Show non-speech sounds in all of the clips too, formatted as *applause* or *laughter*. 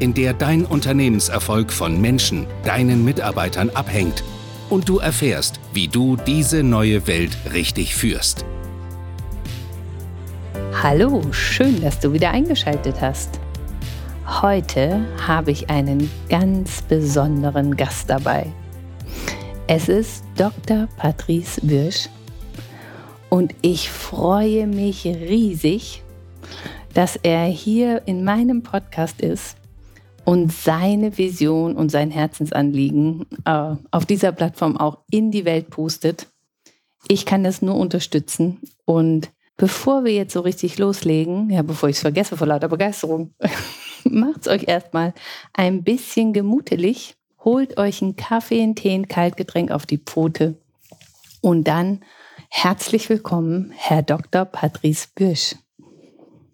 in der dein Unternehmenserfolg von Menschen, deinen Mitarbeitern abhängt und du erfährst, wie du diese neue Welt richtig führst. Hallo, schön, dass du wieder eingeschaltet hast. Heute habe ich einen ganz besonderen Gast dabei. Es ist Dr. Patrice Wirsch und ich freue mich riesig, dass er hier in meinem Podcast ist und seine Vision und sein Herzensanliegen äh, auf dieser Plattform auch in die Welt pustet. Ich kann das nur unterstützen. Und bevor wir jetzt so richtig loslegen, ja, bevor ich es vergesse vor lauter Begeisterung, *laughs* macht es euch erstmal ein bisschen gemutelig. Holt euch einen Kaffee, einen Tee, ein Kaltgetränk auf die Pfote und dann herzlich willkommen, Herr Dr. Patrice Büsch.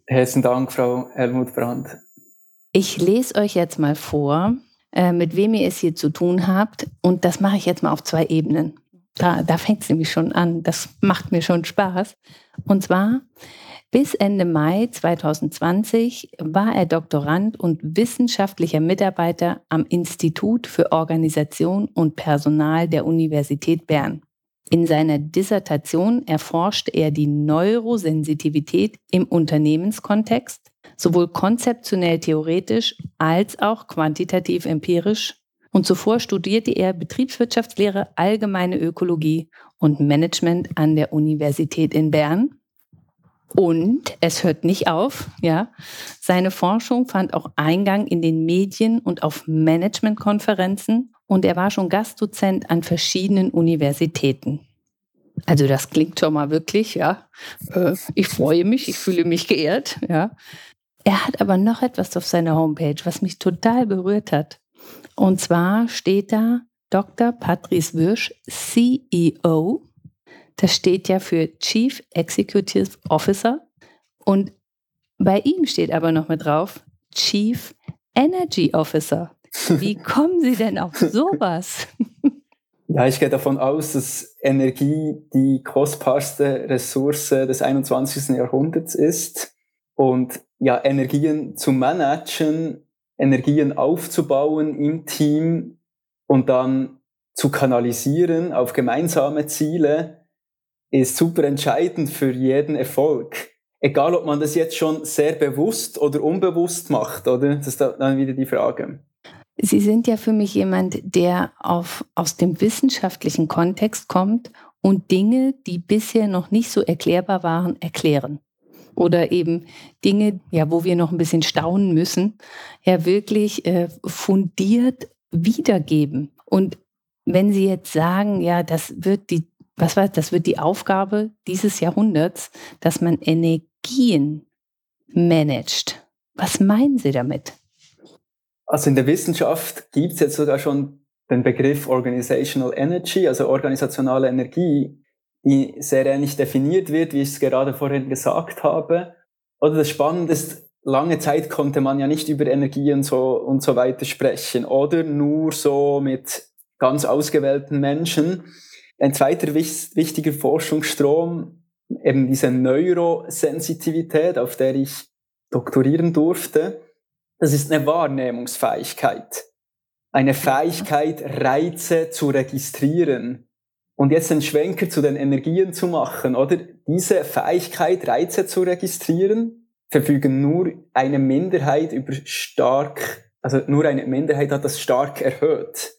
Herzlichen Dank, Frau Helmut Brandt. Ich lese euch jetzt mal vor, äh, mit wem ihr es hier zu tun habt. Und das mache ich jetzt mal auf zwei Ebenen. Da, da fängt es nämlich schon an. Das macht mir schon Spaß. Und zwar, bis Ende Mai 2020 war er Doktorand und wissenschaftlicher Mitarbeiter am Institut für Organisation und Personal der Universität Bern. In seiner Dissertation erforscht er die Neurosensitivität im Unternehmenskontext, sowohl konzeptionell theoretisch als auch quantitativ empirisch. Und zuvor studierte er Betriebswirtschaftslehre, allgemeine Ökologie und Management an der Universität in Bern. Und es hört nicht auf, ja. Seine Forschung fand auch Eingang in den Medien und auf Managementkonferenzen und er war schon Gastdozent an verschiedenen Universitäten. Also das klingt schon mal wirklich, ja. Äh, ich freue mich, ich fühle mich geehrt, ja. Er hat aber noch etwas auf seiner Homepage, was mich total berührt hat. Und zwar steht da Dr. Patrice Wirsch, CEO. Das steht ja für Chief Executive Officer. Und bei ihm steht aber noch mit drauf Chief Energy Officer. *laughs* Wie kommen Sie denn auf sowas? Ja, ich gehe davon aus, dass Energie die kostbarste Ressource des 21. Jahrhunderts ist. Und ja, Energien zu managen, Energien aufzubauen im Team und dann zu kanalisieren auf gemeinsame Ziele, ist super entscheidend für jeden Erfolg. Egal, ob man das jetzt schon sehr bewusst oder unbewusst macht, oder? Das ist dann wieder die Frage. Sie sind ja für mich jemand, der auf, aus dem wissenschaftlichen Kontext kommt und Dinge, die bisher noch nicht so erklärbar waren, erklären. Oder eben Dinge, ja, wo wir noch ein bisschen staunen müssen, ja wirklich äh, fundiert wiedergeben. Und wenn Sie jetzt sagen, ja, das wird die, was war, das wird die Aufgabe dieses Jahrhunderts, dass man Energien managt. Was meinen Sie damit? Also in der Wissenschaft gibt es jetzt sogar schon den Begriff Organizational Energy, also organisationale Energie, sehr ähnlich definiert wird, wie ich es gerade vorhin gesagt habe. Oder das Spannende ist, lange Zeit konnte man ja nicht über Energie und so, und so weiter sprechen oder nur so mit ganz ausgewählten Menschen. Ein zweiter wichtiger Forschungsstrom, eben diese Neurosensitivität, auf der ich doktorieren durfte, das ist eine Wahrnehmungsfähigkeit. Eine Fähigkeit, Reize zu registrieren. Und jetzt einen Schwenker zu den Energien zu machen, oder? Diese Fähigkeit, Reize zu registrieren, verfügen nur eine Minderheit über stark, also nur eine Minderheit hat das stark erhöht.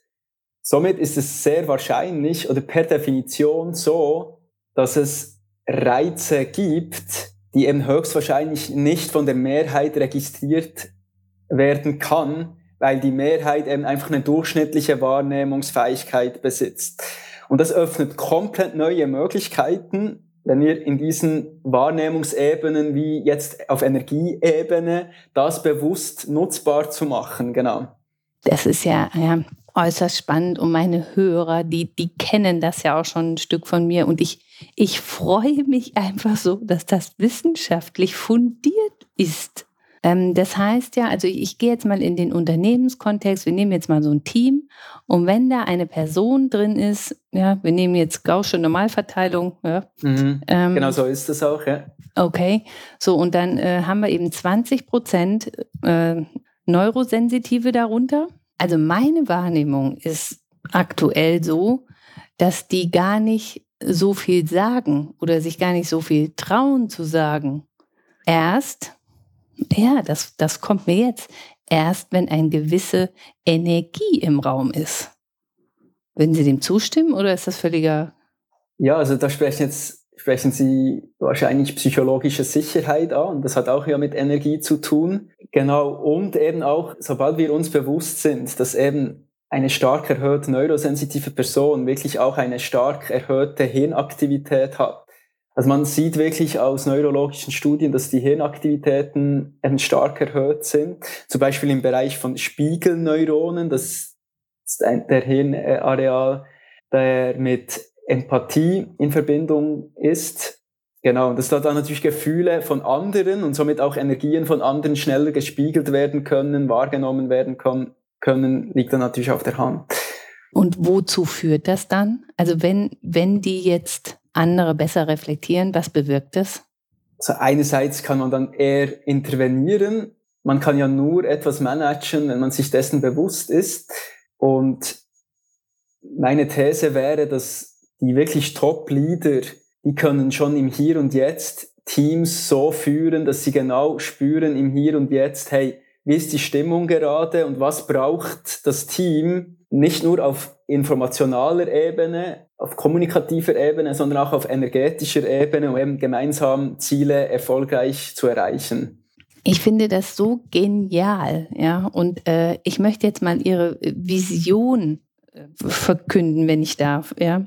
Somit ist es sehr wahrscheinlich oder per Definition so, dass es Reize gibt, die eben höchstwahrscheinlich nicht von der Mehrheit registriert werden kann, weil die Mehrheit eben einfach eine durchschnittliche Wahrnehmungsfähigkeit besitzt. Und das öffnet komplett neue Möglichkeiten, wenn wir in diesen Wahrnehmungsebenen wie jetzt auf Energieebene das bewusst nutzbar zu machen, genau. das ist ja, ja äußerst spannend und meine Hörer, die, die kennen das ja auch schon ein Stück von mir und ich, ich freue mich einfach so, dass das wissenschaftlich fundiert ist. Ähm, das heißt ja, also ich, ich gehe jetzt mal in den Unternehmenskontext, wir nehmen jetzt mal so ein Team und wenn da eine Person drin ist, ja, wir nehmen jetzt Gaußsche Normalverteilung, ja. Mhm. Ähm, genau so ist das auch, ja. Okay, so und dann äh, haben wir eben 20 Prozent äh, Neurosensitive darunter. Also meine Wahrnehmung ist aktuell so, dass die gar nicht so viel sagen oder sich gar nicht so viel trauen zu sagen. Erst, ja, das, das kommt mir jetzt, erst wenn eine gewisse Energie im Raum ist. Würden Sie dem zustimmen oder ist das völliger? Ja, also da sprechen jetzt sprechen Sie wahrscheinlich psychologische Sicherheit an. Das hat auch ja mit Energie zu tun. Genau. Und eben auch, sobald wir uns bewusst sind, dass eben eine stark erhöhte neurosensitive Person wirklich auch eine stark erhöhte Hirnaktivität hat. Also man sieht wirklich aus neurologischen Studien, dass die Hirnaktivitäten stark erhöht sind. Zum Beispiel im Bereich von Spiegelneuronen, das ist ein, der Hirnareal, der mit Empathie in Verbindung ist. Genau, und dass da dann natürlich Gefühle von anderen und somit auch Energien von anderen schneller gespiegelt werden können, wahrgenommen werden können, liegt dann natürlich auf der Hand. Und wozu führt das dann? Also wenn, wenn die jetzt andere besser reflektieren, was bewirkt das? Also einerseits kann man dann eher intervenieren. Man kann ja nur etwas managen, wenn man sich dessen bewusst ist. Und meine These wäre, dass die wirklich Top-Leader, die können schon im Hier und Jetzt Teams so führen, dass sie genau spüren im Hier und Jetzt, hey, wie ist die Stimmung gerade und was braucht das Team nicht nur auf informationaler Ebene, auf kommunikativer Ebene, sondern auch auf energetischer Ebene, um eben gemeinsam Ziele erfolgreich zu erreichen. Ich finde das so genial, ja. Und äh, ich möchte jetzt mal Ihre Vision äh, verkünden, wenn ich darf, ja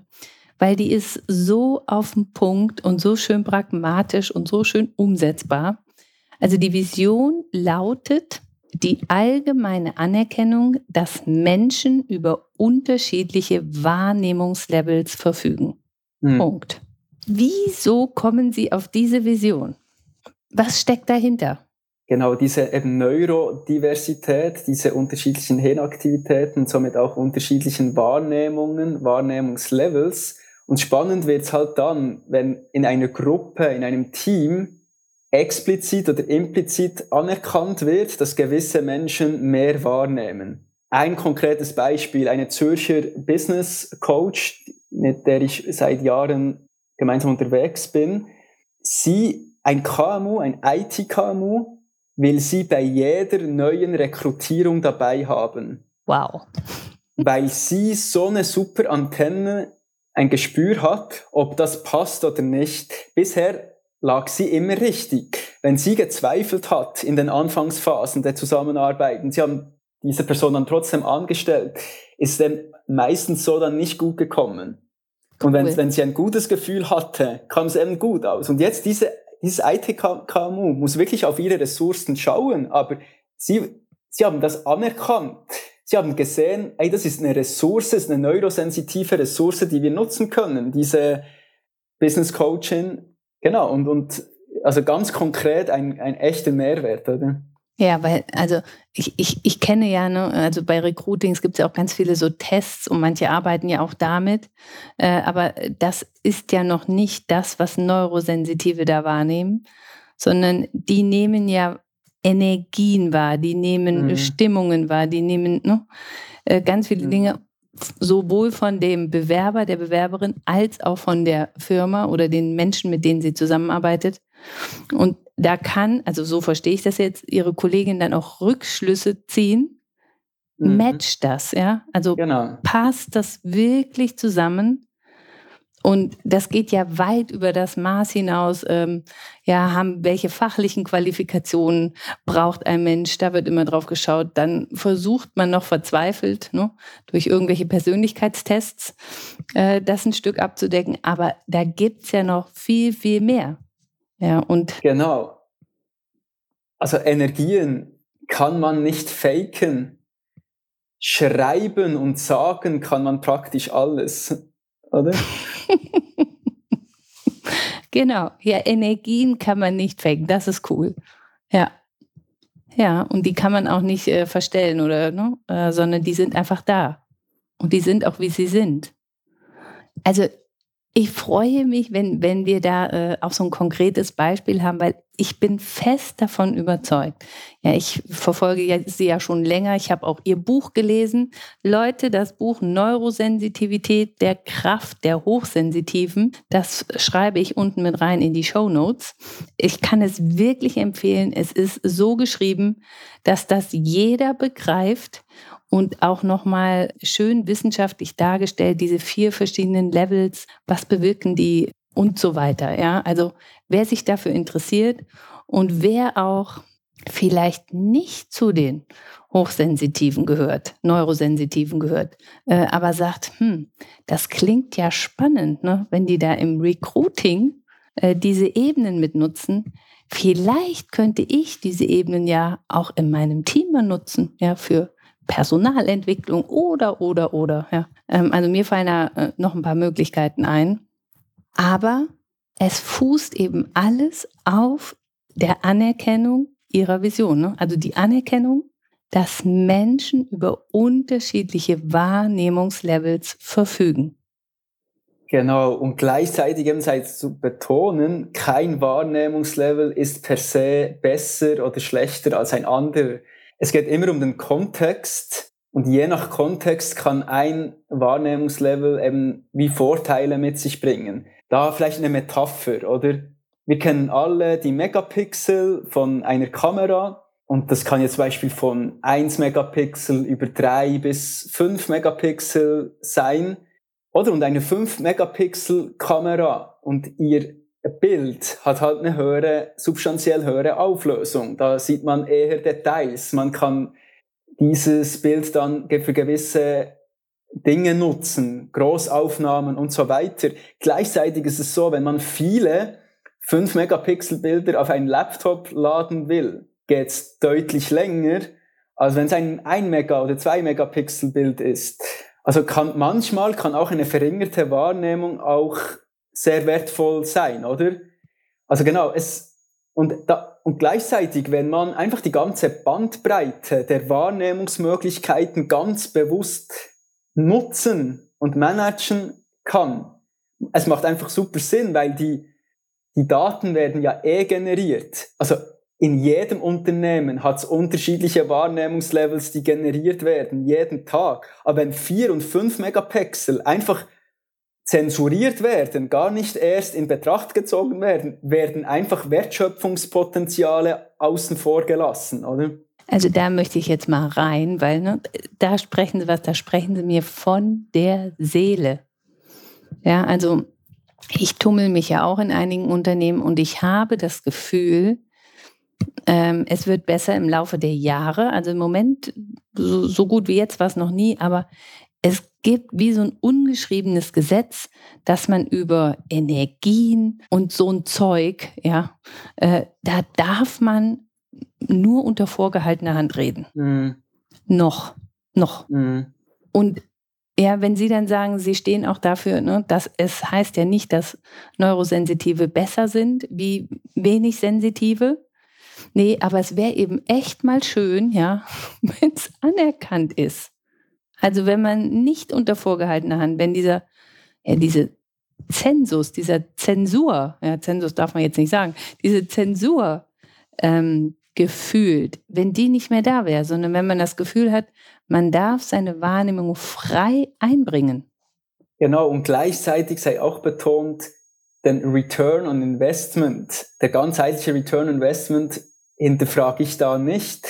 weil die ist so auf den Punkt und so schön pragmatisch und so schön umsetzbar. Also die Vision lautet die allgemeine Anerkennung, dass Menschen über unterschiedliche Wahrnehmungslevels verfügen. Hm. Punkt. Wieso kommen Sie auf diese Vision? Was steckt dahinter? Genau, diese eben Neurodiversität, diese unterschiedlichen Hirnaktivitäten, somit auch unterschiedlichen Wahrnehmungen, Wahrnehmungslevels und spannend wird es halt dann, wenn in einer Gruppe, in einem Team explizit oder implizit anerkannt wird, dass gewisse Menschen mehr wahrnehmen. Ein konkretes Beispiel, eine Zürcher Business Coach, mit der ich seit Jahren gemeinsam unterwegs bin. Sie, ein KMU, ein IT-KMU, will sie bei jeder neuen Rekrutierung dabei haben. Wow. Weil sie so eine super Antenne ein Gespür hat, ob das passt oder nicht. Bisher lag sie immer richtig. Wenn sie gezweifelt hat in den Anfangsphasen der Zusammenarbeit und sie haben diese Person dann trotzdem angestellt, ist dem meistens so dann nicht gut gekommen. Und wenn, wenn sie ein gutes Gefühl hatte, kam es eben gut aus. Und jetzt diese, dieses IT-KMU muss wirklich auf ihre Ressourcen schauen, aber sie, sie haben das anerkannt. Sie haben gesehen, ey, das ist eine Ressource, ist eine neurosensitive Ressource, die wir nutzen können, diese Business Coaching. Genau, und, und also ganz konkret ein, ein echter Mehrwert, oder? Ja, weil, also ich, ich, ich kenne ja, ne, also bei Recruitings gibt es ja auch ganz viele so Tests und manche arbeiten ja auch damit. Äh, aber das ist ja noch nicht das, was Neurosensitive da wahrnehmen, sondern die nehmen ja Energien wahr, die nehmen mhm. Stimmungen wahr, die nehmen ne, äh, ganz viele mhm. Dinge, sowohl von dem Bewerber, der Bewerberin, als auch von der Firma oder den Menschen, mit denen sie zusammenarbeitet. Und da kann, also so verstehe ich das jetzt, ihre Kollegin dann auch Rückschlüsse ziehen. Mhm. Matcht das, ja? Also genau. passt das wirklich zusammen? Und das geht ja weit über das Maß hinaus. Ähm, ja, haben, welche fachlichen Qualifikationen braucht ein Mensch? Da wird immer drauf geschaut. Dann versucht man noch verzweifelt, ne, durch irgendwelche Persönlichkeitstests, äh, das ein Stück abzudecken. Aber da gibt's ja noch viel, viel mehr. Ja, und genau. Also Energien kann man nicht faken. schreiben und sagen kann man praktisch alles, *laughs* oder? *laughs* genau, ja, Energien kann man nicht faken, das ist cool. Ja. Ja, und die kann man auch nicht äh, verstellen oder, ne? Äh, sondern die sind einfach da. Und die sind auch, wie sie sind. Also ich freue mich, wenn, wenn wir da äh, auch so ein konkretes Beispiel haben, weil ich bin fest davon überzeugt. Ja, ich verfolge sie ja schon länger. Ich habe auch ihr Buch gelesen. Leute, das Buch Neurosensitivität der Kraft der Hochsensitiven, das schreibe ich unten mit rein in die Show Notes. Ich kann es wirklich empfehlen. Es ist so geschrieben, dass das jeder begreift und auch nochmal schön wissenschaftlich dargestellt, diese vier verschiedenen Levels, was bewirken die und so weiter. Ja, also wer sich dafür interessiert und wer auch vielleicht nicht zu den Hochsensitiven gehört, Neurosensitiven gehört, äh, aber sagt, hm, das klingt ja spannend, ne? wenn die da im Recruiting äh, diese Ebenen mitnutzen. Vielleicht könnte ich diese Ebenen ja auch in meinem Team benutzen, ja, für Personalentwicklung oder, oder, oder. Ja. Ähm, also mir fallen da äh, noch ein paar Möglichkeiten ein. Aber es fußt eben alles auf der Anerkennung ihrer Vision. Ne? Also die Anerkennung, dass Menschen über unterschiedliche Wahrnehmungslevels verfügen. Genau, und gleichzeitig eben sei zu betonen, kein Wahrnehmungslevel ist per se besser oder schlechter als ein anderer. Es geht immer um den Kontext und je nach Kontext kann ein Wahrnehmungslevel eben wie Vorteile mit sich bringen. Da vielleicht eine Metapher, oder? Wir kennen alle die Megapixel von einer Kamera und das kann jetzt zum Beispiel von 1 Megapixel über 3 bis 5 Megapixel sein. Oder? Und eine 5 Megapixel Kamera und ihr Bild hat halt eine höhere, substanziell höhere Auflösung. Da sieht man eher Details. Man kann dieses Bild dann für gewisse Dinge nutzen, Großaufnahmen und so weiter. Gleichzeitig ist es so, wenn man viele 5 Megapixel Bilder auf einen Laptop laden will, geht es deutlich länger, als wenn es ein 1 Mega oder 2 Megapixel Bild ist. Also kann manchmal kann auch eine verringerte Wahrnehmung auch sehr wertvoll sein, oder? Also genau, es, und, da, und gleichzeitig, wenn man einfach die ganze Bandbreite der Wahrnehmungsmöglichkeiten ganz bewusst nutzen und managen kann, es macht einfach super Sinn, weil die, die Daten werden ja eh generiert. Also in jedem Unternehmen hat es unterschiedliche Wahrnehmungslevels, die generiert werden, jeden Tag. Aber wenn vier und fünf Megapixel einfach zensuriert werden, gar nicht erst in Betracht gezogen werden, werden einfach Wertschöpfungspotenziale außen vor gelassen, oder? Also da möchte ich jetzt mal rein, weil ne, da sprechen Sie was, da sprechen Sie mir von der Seele. Ja, also ich tummel mich ja auch in einigen Unternehmen und ich habe das Gefühl, ähm, es wird besser im Laufe der Jahre. Also im Moment, so, so gut wie jetzt war es noch nie, aber es gibt wie so ein ungeschriebenes Gesetz, dass man über Energien und so ein Zeug, ja, äh, da darf man nur unter vorgehaltener Hand reden. Mhm. Noch, noch. Mhm. Und ja, wenn Sie dann sagen, Sie stehen auch dafür, ne, dass es heißt ja nicht, dass Neurosensitive besser sind wie wenig Sensitive. Nee, aber es wäre eben echt mal schön, ja, *laughs* wenn es anerkannt ist. Also wenn man nicht unter vorgehaltener Hand, wenn dieser, ja, diese Zensus, dieser Zensur, ja, Zensus darf man jetzt nicht sagen, diese Zensur ähm, gefühlt, wenn die nicht mehr da wäre, sondern wenn man das Gefühl hat, man darf seine Wahrnehmung frei einbringen. Genau, und gleichzeitig sei auch betont, den Return on Investment, der ganzheitliche Return on Investment hinterfrage ich da nicht.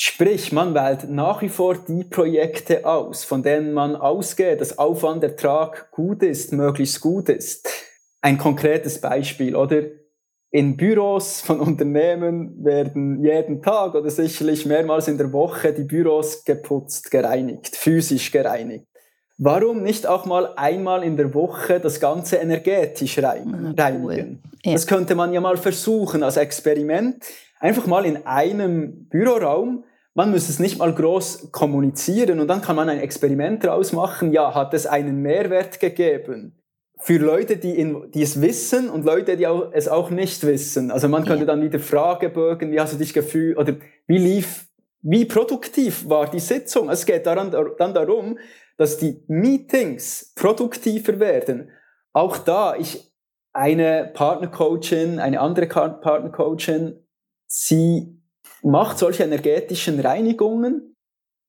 Sprich, man wählt nach wie vor die Projekte aus, von denen man ausgeht, dass Aufwandertrag gut ist, möglichst gut ist. Ein konkretes Beispiel, oder? In Büros von Unternehmen werden jeden Tag oder sicherlich mehrmals in der Woche die Büros geputzt, gereinigt, physisch gereinigt. Warum nicht auch mal einmal in der Woche das Ganze energetisch reinigen? Ah, cool. Ja. Das könnte man ja mal versuchen als Experiment. Einfach mal in einem Büroraum man muss es nicht mal groß kommunizieren und dann kann man ein Experiment draus machen. Ja, hat es einen Mehrwert gegeben? Für Leute, die, in, die es wissen und Leute, die auch, es auch nicht wissen. Also man könnte ja. dann wieder Fragebögen, wie hast du dich gefühlt oder wie lief, wie produktiv war die Sitzung? Es geht daran, dann darum, dass die Meetings produktiver werden. Auch da, ich, eine Partnercoachin, eine andere Partnercoachin, sie macht solche energetischen Reinigungen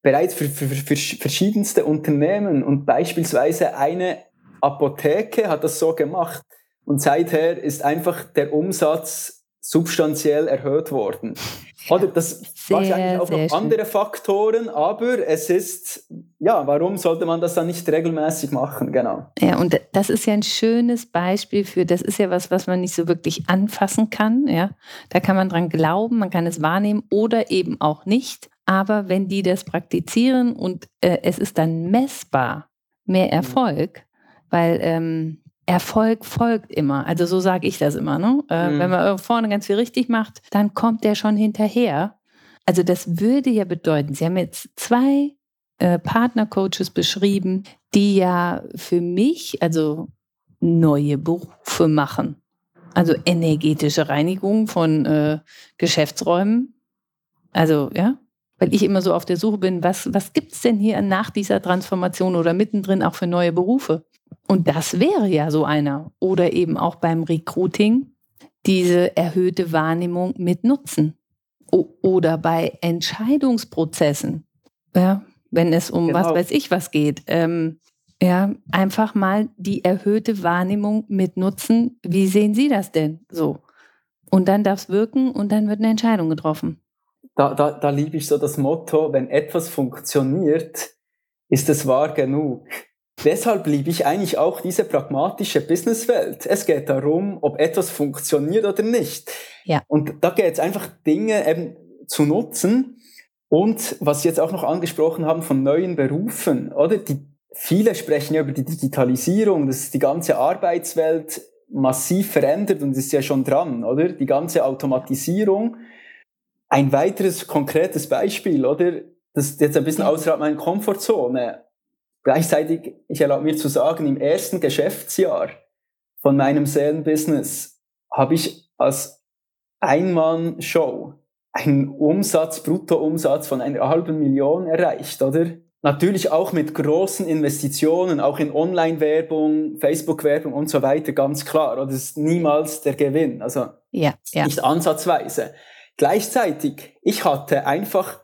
bereits für, für, für verschiedenste Unternehmen. Und beispielsweise eine Apotheke hat das so gemacht. Und seither ist einfach der Umsatz substanziell erhöht worden. Oder das sehr, wahrscheinlich auch noch andere Faktoren, aber es ist, ja, warum sollte man das dann nicht regelmäßig machen? Genau. Ja, und das ist ja ein schönes Beispiel für, das ist ja was, was man nicht so wirklich anfassen kann. Ja, da kann man dran glauben, man kann es wahrnehmen oder eben auch nicht. Aber wenn die das praktizieren und äh, es ist dann messbar mehr mhm. Erfolg, weil ähm, Erfolg folgt immer. Also so sage ich das immer. Ne? Äh, mhm. Wenn man vorne ganz viel richtig macht, dann kommt der schon hinterher. Also das würde ja bedeuten, Sie haben jetzt zwei äh, Partnercoaches beschrieben, die ja für mich also neue Berufe machen. Also energetische Reinigung von äh, Geschäftsräumen. Also ja, weil ich immer so auf der Suche bin, was, was gibt es denn hier nach dieser Transformation oder mittendrin auch für neue Berufe? Und das wäre ja so einer. Oder eben auch beim Recruiting diese erhöhte Wahrnehmung mit Nutzen. O oder bei Entscheidungsprozessen, ja, wenn es um genau. was weiß ich was geht. Ähm, ja, einfach mal die erhöhte Wahrnehmung mit Nutzen. Wie sehen Sie das denn so? Und dann darf es wirken und dann wird eine Entscheidung getroffen. Da, da, da liebe ich so das Motto, wenn etwas funktioniert, ist es wahr genug. Deshalb liebe ich eigentlich auch diese pragmatische Businesswelt. Es geht darum, ob etwas funktioniert oder nicht. Ja. Und da geht es einfach Dinge eben zu nutzen. Und was Sie jetzt auch noch angesprochen haben von neuen Berufen, oder? Die, viele sprechen ja über die Digitalisierung, dass die ganze Arbeitswelt massiv verändert und ist ja schon dran, oder? Die ganze Automatisierung. Ein weiteres konkretes Beispiel, oder? Das ist jetzt ein bisschen außerhalb meiner Komfortzone Gleichzeitig, ich erlaube mir zu sagen, im ersten Geschäftsjahr von meinem Seelenbusiness habe ich als Einmann-Show einen Umsatz, Bruttoumsatz von einer halben Million erreicht, oder? Natürlich auch mit großen Investitionen, auch in Online-Werbung, Facebook-Werbung und so weiter, ganz klar. Oder das ist niemals der Gewinn. Also ja, ja. nicht ansatzweise. Gleichzeitig, ich hatte einfach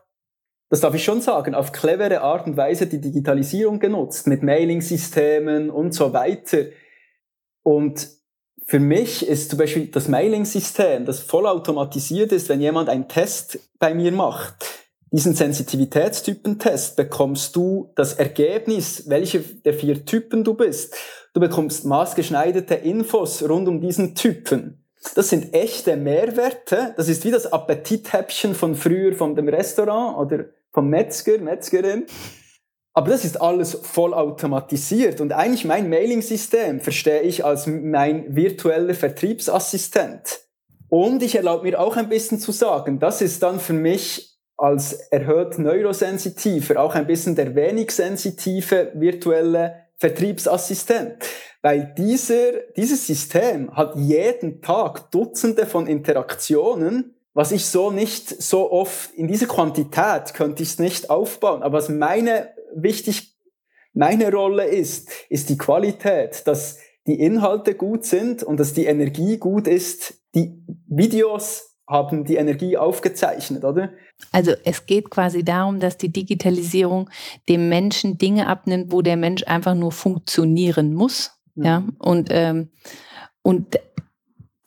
das darf ich schon sagen, auf clevere Art und Weise die Digitalisierung genutzt, mit Mailing-Systemen und so weiter. Und für mich ist zum Beispiel das Mailing-System, das vollautomatisiert ist, wenn jemand einen Test bei mir macht, diesen Sensitivitätstypentest, bekommst du das Ergebnis, welche der vier Typen du bist. Du bekommst maßgeschneiderte Infos rund um diesen Typen. Das sind echte Mehrwerte. Das ist wie das Appetithäppchen von früher von dem Restaurant oder vom Metzger, Metzgerin. Aber das ist alles voll automatisiert und eigentlich mein Mailing-System verstehe ich als mein virtueller Vertriebsassistent. Und ich erlaube mir auch ein bisschen zu sagen, das ist dann für mich als erhöht neurosensitiver auch ein bisschen der wenig sensitive virtuelle Vertriebsassistent. Weil dieser, dieses System hat jeden Tag Dutzende von Interaktionen, was ich so nicht so oft, in dieser Quantität könnte ich es nicht aufbauen. Aber was meine wichtig, meine Rolle ist, ist die Qualität, dass die Inhalte gut sind und dass die Energie gut ist, die Videos haben die Energie aufgezeichnet, oder? Also es geht quasi darum, dass die Digitalisierung dem Menschen Dinge abnimmt, wo der Mensch einfach nur funktionieren muss. Mhm. Ja, und, ähm, und,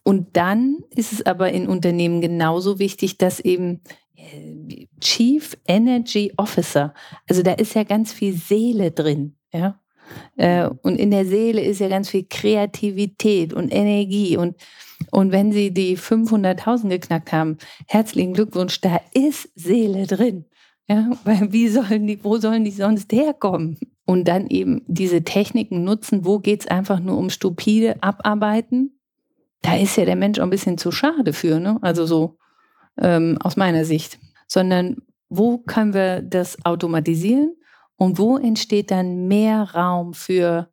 und dann ist es aber in Unternehmen genauso wichtig, dass eben äh, Chief Energy Officer, also da ist ja ganz viel Seele drin, ja. Äh, und in der Seele ist ja ganz viel Kreativität und Energie und und wenn Sie die 500.000 geknackt haben, herzlichen Glückwunsch, da ist Seele drin. Ja, weil wie sollen die, wo sollen die sonst herkommen? Und dann eben diese Techniken nutzen, wo geht es einfach nur um stupide Abarbeiten? Da ist ja der Mensch auch ein bisschen zu schade für, ne? Also so ähm, aus meiner Sicht. Sondern wo können wir das automatisieren und wo entsteht dann mehr Raum für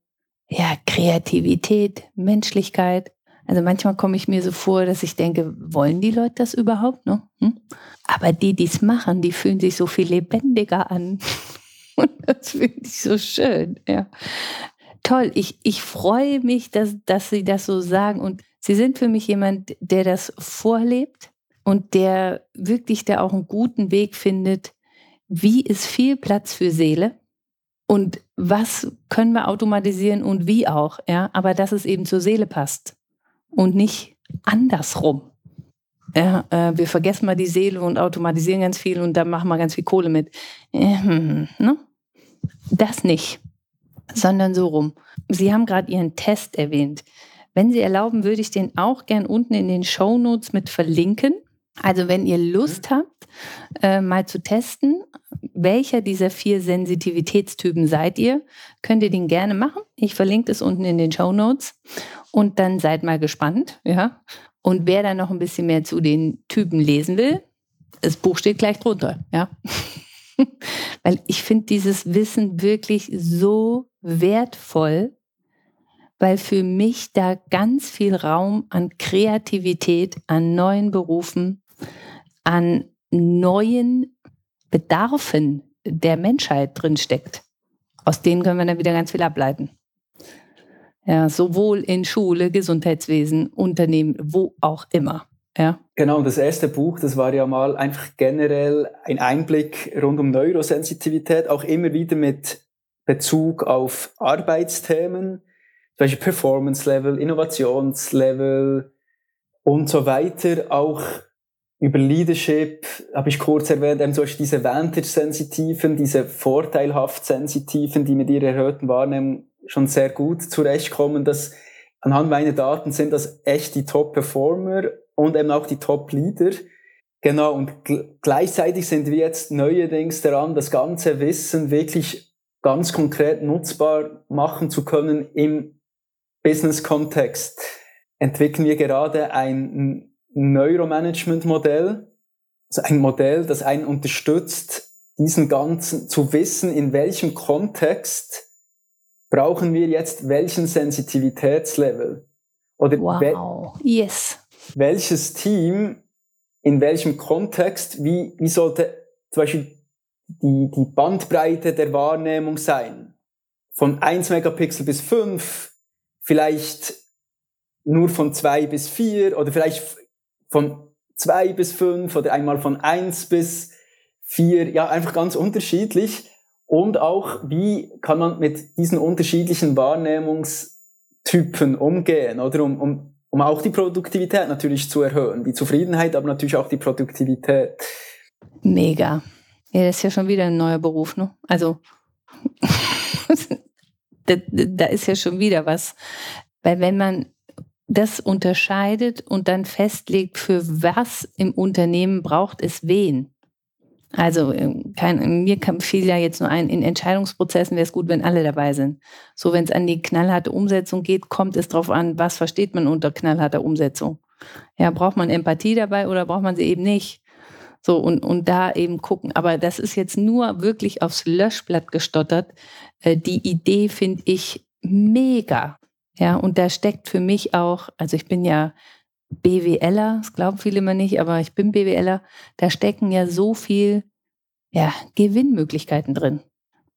ja, Kreativität, Menschlichkeit. Also manchmal komme ich mir so vor, dass ich denke, wollen die Leute das überhaupt? Ne? Hm? Aber die, die es machen, die fühlen sich so viel lebendiger an. *laughs* Und das finde ich so schön. Ja. Toll, ich, ich freue mich, dass, dass Sie das so sagen. Und Sie sind für mich jemand, der das vorlebt und der wirklich da auch einen guten Weg findet, wie ist viel Platz für Seele und was können wir automatisieren und wie auch, ja, aber dass es eben zur Seele passt und nicht andersrum. Ja, äh, wir vergessen mal die Seele und automatisieren ganz viel und dann machen wir ganz viel Kohle mit. Ähm, ne? Das nicht, sondern so rum. Sie haben gerade Ihren Test erwähnt. Wenn Sie erlauben, würde ich den auch gern unten in den Show Notes mit verlinken. Also wenn ihr Lust mhm. habt, äh, mal zu testen, welcher dieser vier Sensitivitätstypen seid ihr, könnt ihr den gerne machen. Ich verlinke es unten in den Show Notes und dann seid mal gespannt, ja. Und wer da noch ein bisschen mehr zu den Typen lesen will, das Buch steht gleich drunter, ja. *laughs* Weil ich finde dieses Wissen wirklich so wertvoll, weil für mich da ganz viel Raum an Kreativität, an neuen Berufen, an neuen Bedarfen der Menschheit drin steckt. Aus denen können wir dann wieder ganz viel ableiten. Ja, sowohl in Schule, Gesundheitswesen, Unternehmen, wo auch immer. Ja. Genau, und das erste Buch, das war ja mal einfach generell ein Einblick rund um Neurosensitivität, auch immer wieder mit Bezug auf Arbeitsthemen, zum Beispiel Performance-Level, Innovationslevel und so weiter, auch über Leadership habe ich kurz erwähnt, eben zum diese Vantage-Sensitiven, diese vorteilhaft Sensitiven, die mit ihrer erhöhten Wahrnehmung schon sehr gut zurechtkommen, dass anhand meiner Daten sind das echt die Top-Performer und eben auch die Top-Leader. Genau, und gleichzeitig sind wir jetzt neuerdings daran, das ganze Wissen wirklich ganz konkret nutzbar machen zu können im Business-Kontext. Entwickeln wir gerade ein Neuromanagement-Modell, also ein Modell, das einen unterstützt, diesen ganzen zu wissen, in welchem Kontext brauchen wir jetzt welchen Sensitivitätslevel oder wow. yes. welches Team in welchem Kontext, wie, wie sollte zum Beispiel die, die Bandbreite der Wahrnehmung sein? Von 1 Megapixel bis 5, vielleicht nur von 2 bis 4 oder vielleicht von zwei bis fünf oder einmal von eins bis vier, ja, einfach ganz unterschiedlich. Und auch, wie kann man mit diesen unterschiedlichen Wahrnehmungstypen umgehen, oder um, um, um auch die Produktivität natürlich zu erhöhen. Die Zufriedenheit, aber natürlich auch die Produktivität. Mega. Ja, das ist ja schon wieder ein neuer Beruf, ne? Also, *laughs* da, da ist ja schon wieder was. Weil wenn man das unterscheidet und dann festlegt, für was im Unternehmen braucht es wen. Also ähm, kein, mir viel ja jetzt nur ein, in Entscheidungsprozessen wäre es gut, wenn alle dabei sind. So, wenn es an die knallharte Umsetzung geht, kommt es darauf an, was versteht man unter knallharter Umsetzung. Ja, braucht man Empathie dabei oder braucht man sie eben nicht? So, und, und da eben gucken. Aber das ist jetzt nur wirklich aufs Löschblatt gestottert. Äh, die Idee finde ich mega. Ja, und da steckt für mich auch, also ich bin ja BWLer, das glauben viele immer nicht, aber ich bin BWLer, da stecken ja so viel ja, Gewinnmöglichkeiten drin.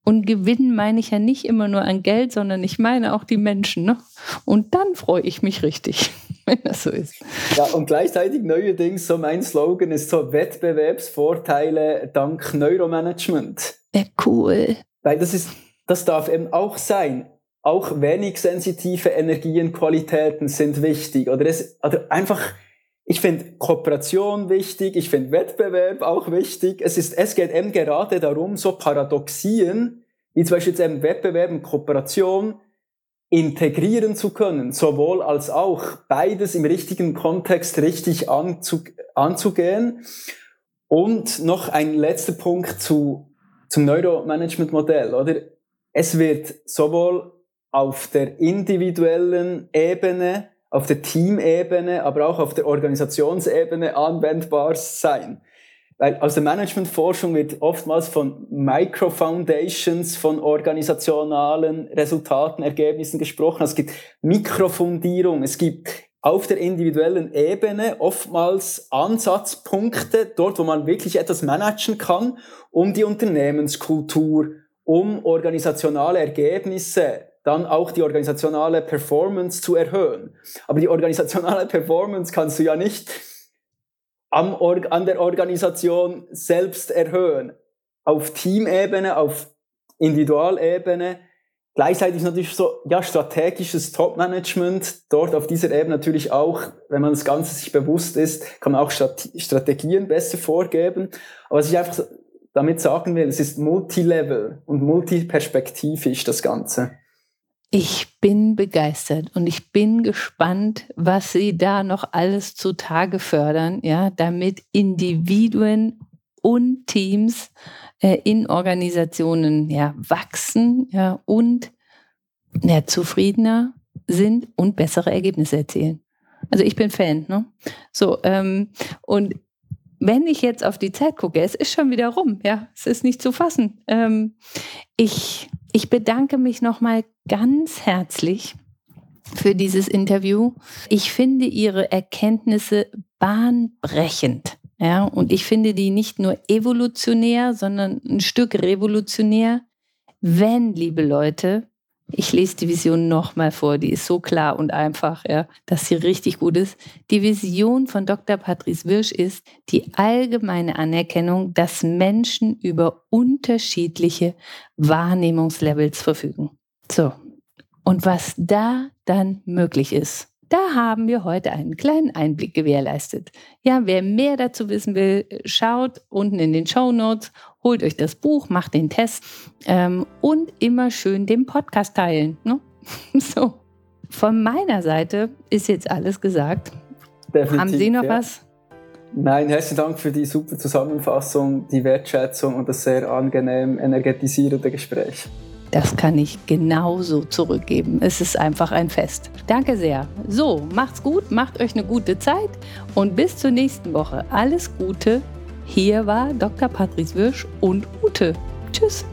Und Gewinn meine ich ja nicht immer nur an Geld, sondern ich meine auch die Menschen. Ne? Und dann freue ich mich richtig, *laughs* wenn das so ist. Ja, und gleichzeitig neuerdings so mein Slogan ist so Wettbewerbsvorteile dank Neuromanagement. Ja, cool. Weil das ist, das darf eben auch sein auch wenig sensitive Energienqualitäten sind wichtig. Oder, es, oder einfach, ich finde Kooperation wichtig, ich finde Wettbewerb auch wichtig. Es, ist, es geht eben gerade darum, so Paradoxien, wie zum Beispiel jetzt eben Wettbewerb und Kooperation, integrieren zu können, sowohl als auch beides im richtigen Kontext richtig anzu, anzugehen. Und noch ein letzter Punkt zu, zum Neuromanagement-Modell, oder? Es wird sowohl auf der individuellen Ebene, auf der Teamebene, aber auch auf der Organisationsebene anwendbar sein. Weil aus der Managementforschung wird oftmals von Micro-Foundations, von organisationalen Resultaten, Ergebnissen gesprochen. Es gibt Mikrofundierung, es gibt auf der individuellen Ebene oftmals Ansatzpunkte, dort wo man wirklich etwas managen kann, um die Unternehmenskultur, um organisationale Ergebnisse, dann auch die organisationale Performance zu erhöhen. Aber die organisationale *laughs* Performance kannst du ja nicht am Or an der Organisation selbst erhöhen. Auf Teamebene, auf Individualebene. Gleichzeitig natürlich so, ja, strategisches Top-Management. Dort auf dieser Ebene natürlich auch, wenn man das Ganze sich bewusst ist, kann man auch Strategien besser vorgeben. Aber was ich einfach damit sagen will, es ist multilevel und multiperspektivisch, das Ganze. Ich bin begeistert und ich bin gespannt, was Sie da noch alles zutage fördern, ja, damit Individuen und Teams äh, in Organisationen ja, wachsen ja, und ja, zufriedener sind und bessere Ergebnisse erzielen. Also ich bin Fan. Ne? So, ähm, und wenn ich jetzt auf die Zeit gucke, es ist schon wieder rum, ja, es ist nicht zu fassen. Ähm, ich, ich bedanke mich nochmal ganz herzlich für dieses Interview. Ich finde Ihre Erkenntnisse bahnbrechend. Ja, und ich finde die nicht nur evolutionär, sondern ein Stück revolutionär. Wenn, liebe Leute, ich lese die Vision nochmal vor, die ist so klar und einfach, ja, dass sie richtig gut ist. Die Vision von Dr. Patrice Wirsch ist die allgemeine Anerkennung, dass Menschen über unterschiedliche Wahrnehmungslevels verfügen. So. Und was da dann möglich ist, da haben wir heute einen kleinen Einblick gewährleistet. Ja, wer mehr dazu wissen will, schaut unten in den Show Notes holt euch das Buch, macht den Test ähm, und immer schön den Podcast teilen. Ne? *laughs* so. Von meiner Seite ist jetzt alles gesagt. Definitiv, Haben Sie noch ja. was? Nein, herzlichen Dank für die super Zusammenfassung, die Wertschätzung und das sehr angenehm energetisierende Gespräch. Das kann ich genauso zurückgeben. Es ist einfach ein Fest. Danke sehr. So, macht's gut, macht euch eine gute Zeit und bis zur nächsten Woche. Alles Gute hier war Dr. Patrice Wirsch und Ute. Tschüss.